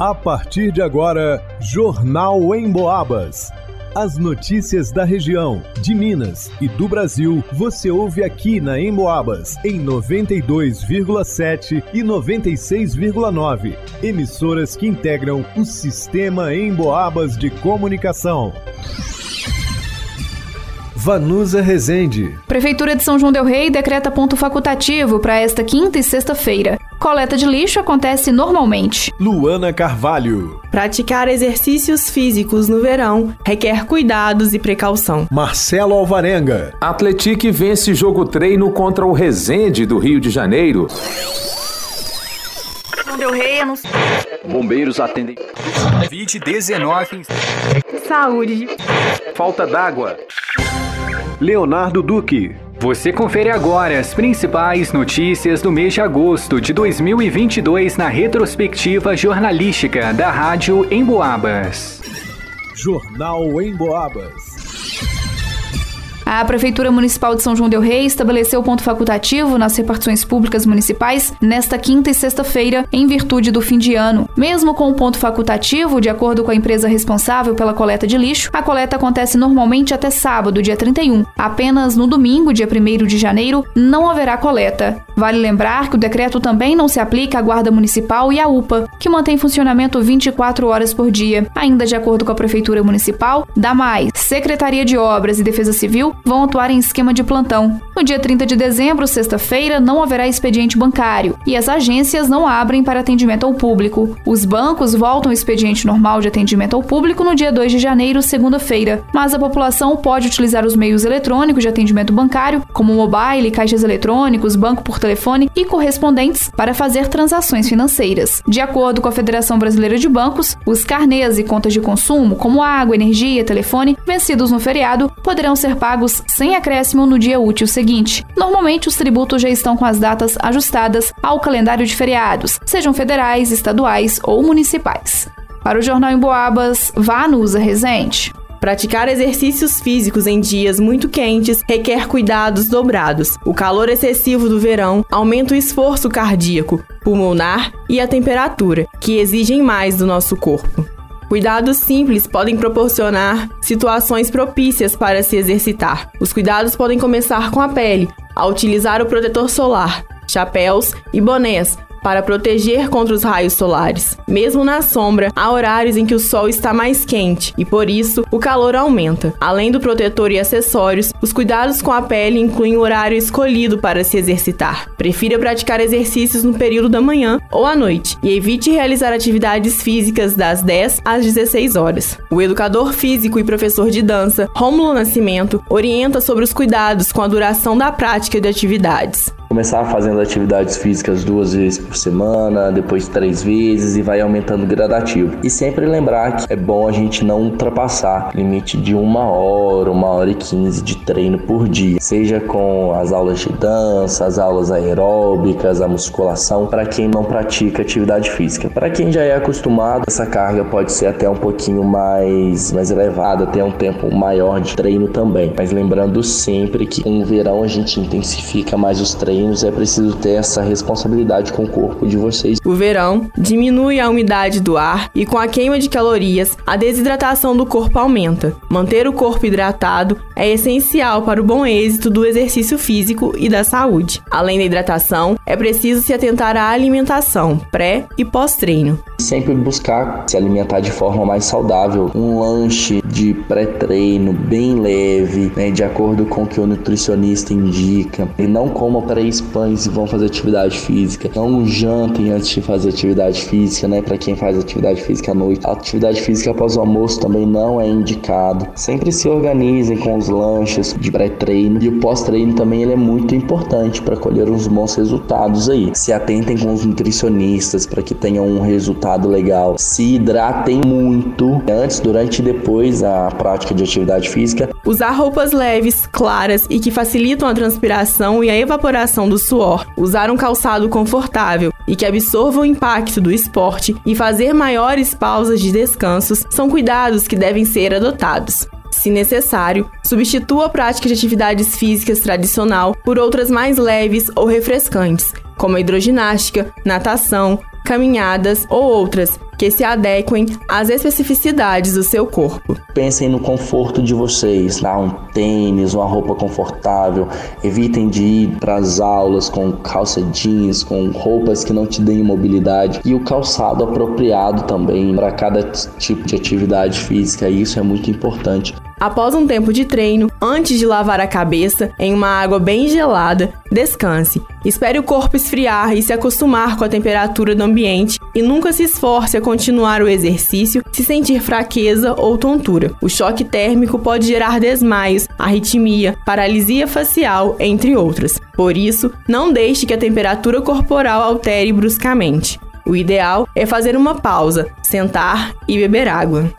A partir de agora, Jornal em Boabas. As notícias da região, de Minas e do Brasil, você ouve aqui na Emboabas, em 92,7 e 96,9. Emissoras que integram o sistema Emboabas de comunicação. Vanusa Rezende. Prefeitura de São João Del Rei decreta ponto facultativo para esta quinta e sexta-feira. Coleta de lixo acontece normalmente. Luana Carvalho. Praticar exercícios físicos no verão requer cuidados e precaução. Marcelo Alvarenga. Atletique vence jogo treino contra o Resende do Rio de Janeiro. Del Rei Bombeiros atendem. Covid-19. Saúde. Falta d'água. Leonardo Duque. Você confere agora as principais notícias do mês de agosto de 2022 na retrospectiva jornalística da Rádio Emboabas. Jornal Emboabas. A Prefeitura Municipal de São João Del Rei estabeleceu ponto facultativo nas repartições públicas municipais nesta quinta e sexta-feira, em virtude do fim de ano. Mesmo com o ponto facultativo, de acordo com a empresa responsável pela coleta de lixo, a coleta acontece normalmente até sábado, dia 31. Apenas no domingo, dia 1 de janeiro, não haverá coleta. Vale lembrar que o decreto também não se aplica à Guarda Municipal e à UPA, que mantém funcionamento 24 horas por dia. Ainda de acordo com a Prefeitura Municipal, da mais Secretaria de Obras e Defesa Civil vão atuar em esquema de plantão. No dia 30 de dezembro, sexta-feira, não haverá expediente bancário e as agências não abrem para atendimento ao público. Os bancos voltam ao expediente normal de atendimento ao público no dia 2 de janeiro, segunda-feira, mas a população pode utilizar os meios eletrônicos de atendimento bancário, como mobile, caixas eletrônicos, banco por telefone e correspondentes para fazer transações financeiras. De acordo com a Federação Brasileira de Bancos, os carnês e contas de consumo, como água, energia, telefone, vencidos no feriado, poderão ser pagos sem acréscimo no dia útil seguinte. Normalmente, os tributos já estão com as datas ajustadas ao calendário de feriados, sejam federais, estaduais ou municipais. Para o Jornal em Boabas, vá no Usa Resente. Praticar exercícios físicos em dias muito quentes requer cuidados dobrados. O calor excessivo do verão aumenta o esforço cardíaco, pulmonar e a temperatura, que exigem mais do nosso corpo. Cuidados simples podem proporcionar situações propícias para se exercitar. Os cuidados podem começar com a pele, a utilizar o protetor solar, chapéus e bonés para proteger contra os raios solares. Mesmo na sombra, há horários em que o sol está mais quente e por isso o calor aumenta. Além do protetor e acessórios, os cuidados com a pele incluem o horário escolhido para se exercitar. Prefira praticar exercícios no período da manhã ou à noite e evite realizar atividades físicas das 10 às 16 horas. O educador físico e professor de dança, Rômulo Nascimento, orienta sobre os cuidados com a duração da prática de atividades. Começar fazendo atividades físicas duas vezes por semana, depois três vezes e vai aumentando gradativo. E sempre lembrar que é bom a gente não ultrapassar limite de uma hora, uma hora e quinze de treino por dia, seja com as aulas de dança, as aulas aeróbicas, a musculação, para quem não pratica atividade física. Para quem já é acostumado, essa carga pode ser até um pouquinho mais, mais elevada, ter um tempo maior de treino também. Mas lembrando sempre que no verão a gente intensifica mais os treinos é preciso ter essa responsabilidade com o corpo de vocês. O verão diminui a umidade do ar e com a queima de calorias, a desidratação do corpo aumenta. Manter o corpo hidratado é essencial para o bom êxito do exercício físico e da saúde. Além da hidratação, é preciso se atentar à alimentação pré e pós-treino. Sempre buscar se alimentar de forma mais saudável, um lanche de pré-treino bem leve, né, de acordo com o que o nutricionista indica, e não coma três pães e vão fazer atividade física. Não jantem antes de fazer atividade física, né? Para quem faz atividade física à noite. Atividade física após o almoço também não é indicado. Sempre se organizem com os lanches de pré-treino e o pós-treino também ele é muito importante para colher uns bons resultados aí. Se atentem com os nutricionistas para que tenham um resultado legal. Se hidratem muito antes, durante e depois a prática de atividade física. Usar roupas leves, claras e que facilitam a transpiração e a evaporação do suor, usar um calçado confortável e que absorva o impacto do esporte e fazer maiores pausas de descansos são cuidados que devem ser adotados. Se necessário, substitua a prática de atividades físicas tradicional por outras mais leves ou refrescantes, como a hidroginástica, natação, caminhadas ou outras que se adequem às especificidades do seu corpo. Pensem no conforto de vocês, tá? um tênis, uma roupa confortável. Evitem de ir para as aulas com calça jeans, com roupas que não te deem mobilidade e o calçado apropriado também para cada tipo de atividade física. Isso é muito importante. Após um tempo de treino, antes de lavar a cabeça em uma água bem gelada, descanse. Espere o corpo esfriar e se acostumar com a temperatura do ambiente e nunca se esforce a continuar o exercício se sentir fraqueza ou tontura. O choque térmico pode gerar desmaios, arritmia, paralisia facial, entre outras. Por isso, não deixe que a temperatura corporal altere bruscamente. O ideal é fazer uma pausa, sentar e beber água.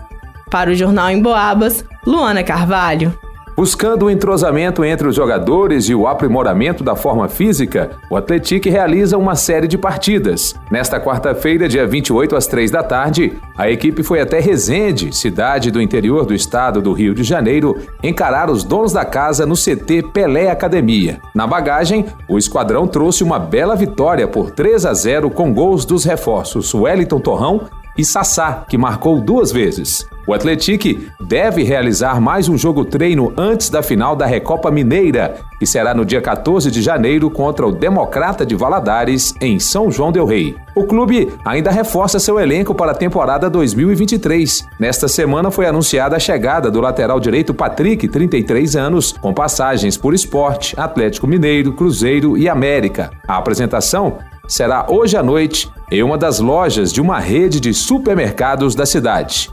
Para o Jornal em Boabas, Luana Carvalho. Buscando o entrosamento entre os jogadores e o aprimoramento da forma física, o Atlético realiza uma série de partidas. Nesta quarta-feira, dia 28 às 3 da tarde, a equipe foi até Resende, cidade do interior do estado do Rio de Janeiro, encarar os donos da casa no CT Pelé Academia. Na bagagem, o esquadrão trouxe uma bela vitória por 3 a 0 com gols dos reforços Wellington Torrão e Sassá, que marcou duas vezes. O Atlético deve realizar mais um jogo treino antes da final da Recopa Mineira, que será no dia 14 de janeiro contra o Democrata de Valadares, em São João del Rei. O clube ainda reforça seu elenco para a temporada 2023. Nesta semana foi anunciada a chegada do lateral direito Patrick, 33 anos, com passagens por Esporte, Atlético Mineiro, Cruzeiro e América. A apresentação será hoje à noite em uma das lojas de uma rede de supermercados da cidade.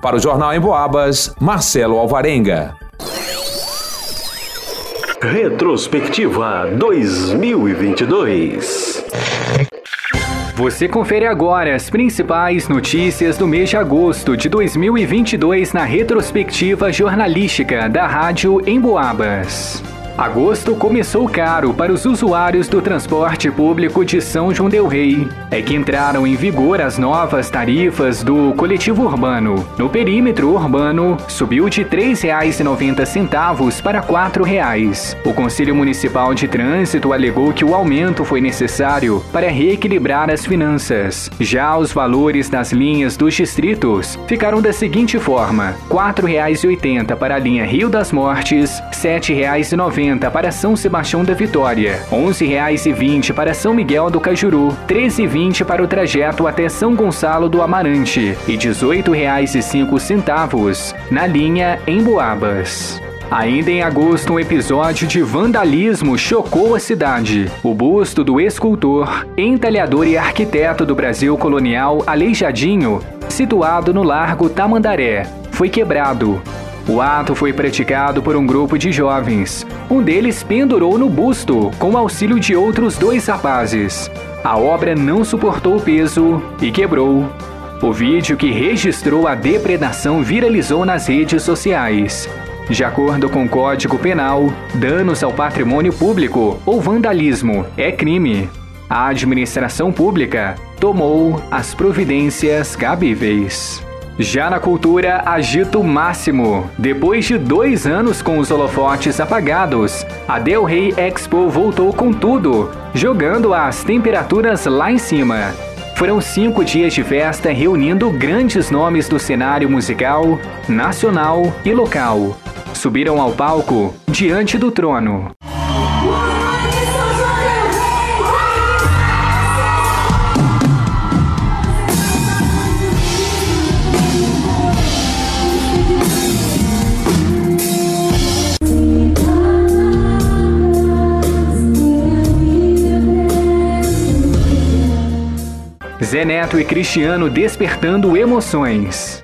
Para o Jornal em Boabas, Marcelo Alvarenga. Retrospectiva 2022. Você confere agora as principais notícias do mês de agosto de 2022 na retrospectiva jornalística da Rádio Emboabas. Agosto começou caro para os usuários do transporte público de São João del Rei. É que entraram em vigor as novas tarifas do coletivo urbano. No perímetro urbano, subiu de R$ 3,90 para R$ 4,00. O Conselho Municipal de Trânsito alegou que o aumento foi necessário para reequilibrar as finanças. Já os valores das linhas dos distritos ficaram da seguinte forma: R$ 4,80 para a linha Rio das Mortes, R$ 7,90 para São Sebastião da Vitória, R$ 11,20 para São Miguel do Cajuru, R$ 13,20 para o trajeto até São Gonçalo do Amarante e R$ 18,05 na linha em Boabas. Ainda em agosto, um episódio de vandalismo chocou a cidade. O busto do escultor, entalhador e arquiteto do Brasil colonial Aleijadinho, situado no Largo Tamandaré, foi quebrado. O ato foi praticado por um grupo de jovens. Um deles pendurou no busto, com auxílio de outros dois rapazes. A obra não suportou o peso e quebrou. O vídeo que registrou a depredação viralizou nas redes sociais. De acordo com o Código Penal, danos ao patrimônio público ou vandalismo é crime. A administração pública tomou as providências cabíveis. Já na cultura, agito máximo. Depois de dois anos com os holofotes apagados, a Del Rey Expo voltou com tudo, jogando as temperaturas lá em cima. Foram cinco dias de festa reunindo grandes nomes do cenário musical, nacional e local. Subiram ao palco diante do trono. Zé Neto e Cristiano despertando emoções.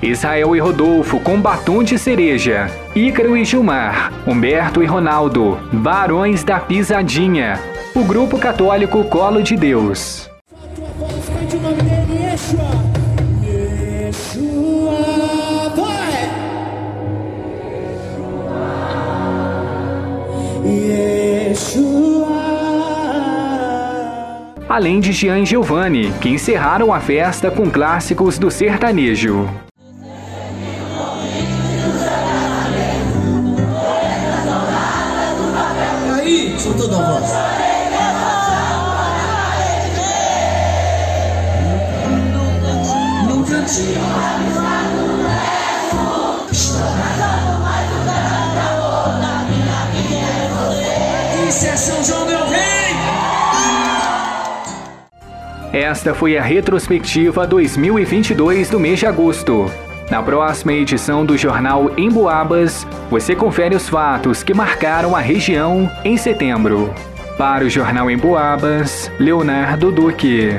Israel e Rodolfo com batom de cereja. Ícaro e Gilmar, Humberto e Ronaldo, Barões da Pisadinha. O grupo católico Colo de Deus. Além de Jean Giovanni, que encerraram a festa com clássicos do sertanejo. Aí, soltou da voz. Esta foi a retrospectiva 2022 do mês de agosto. Na próxima edição do jornal Emboabas, você confere os fatos que marcaram a região em setembro. Para o jornal Emboabas, Leonardo Duque.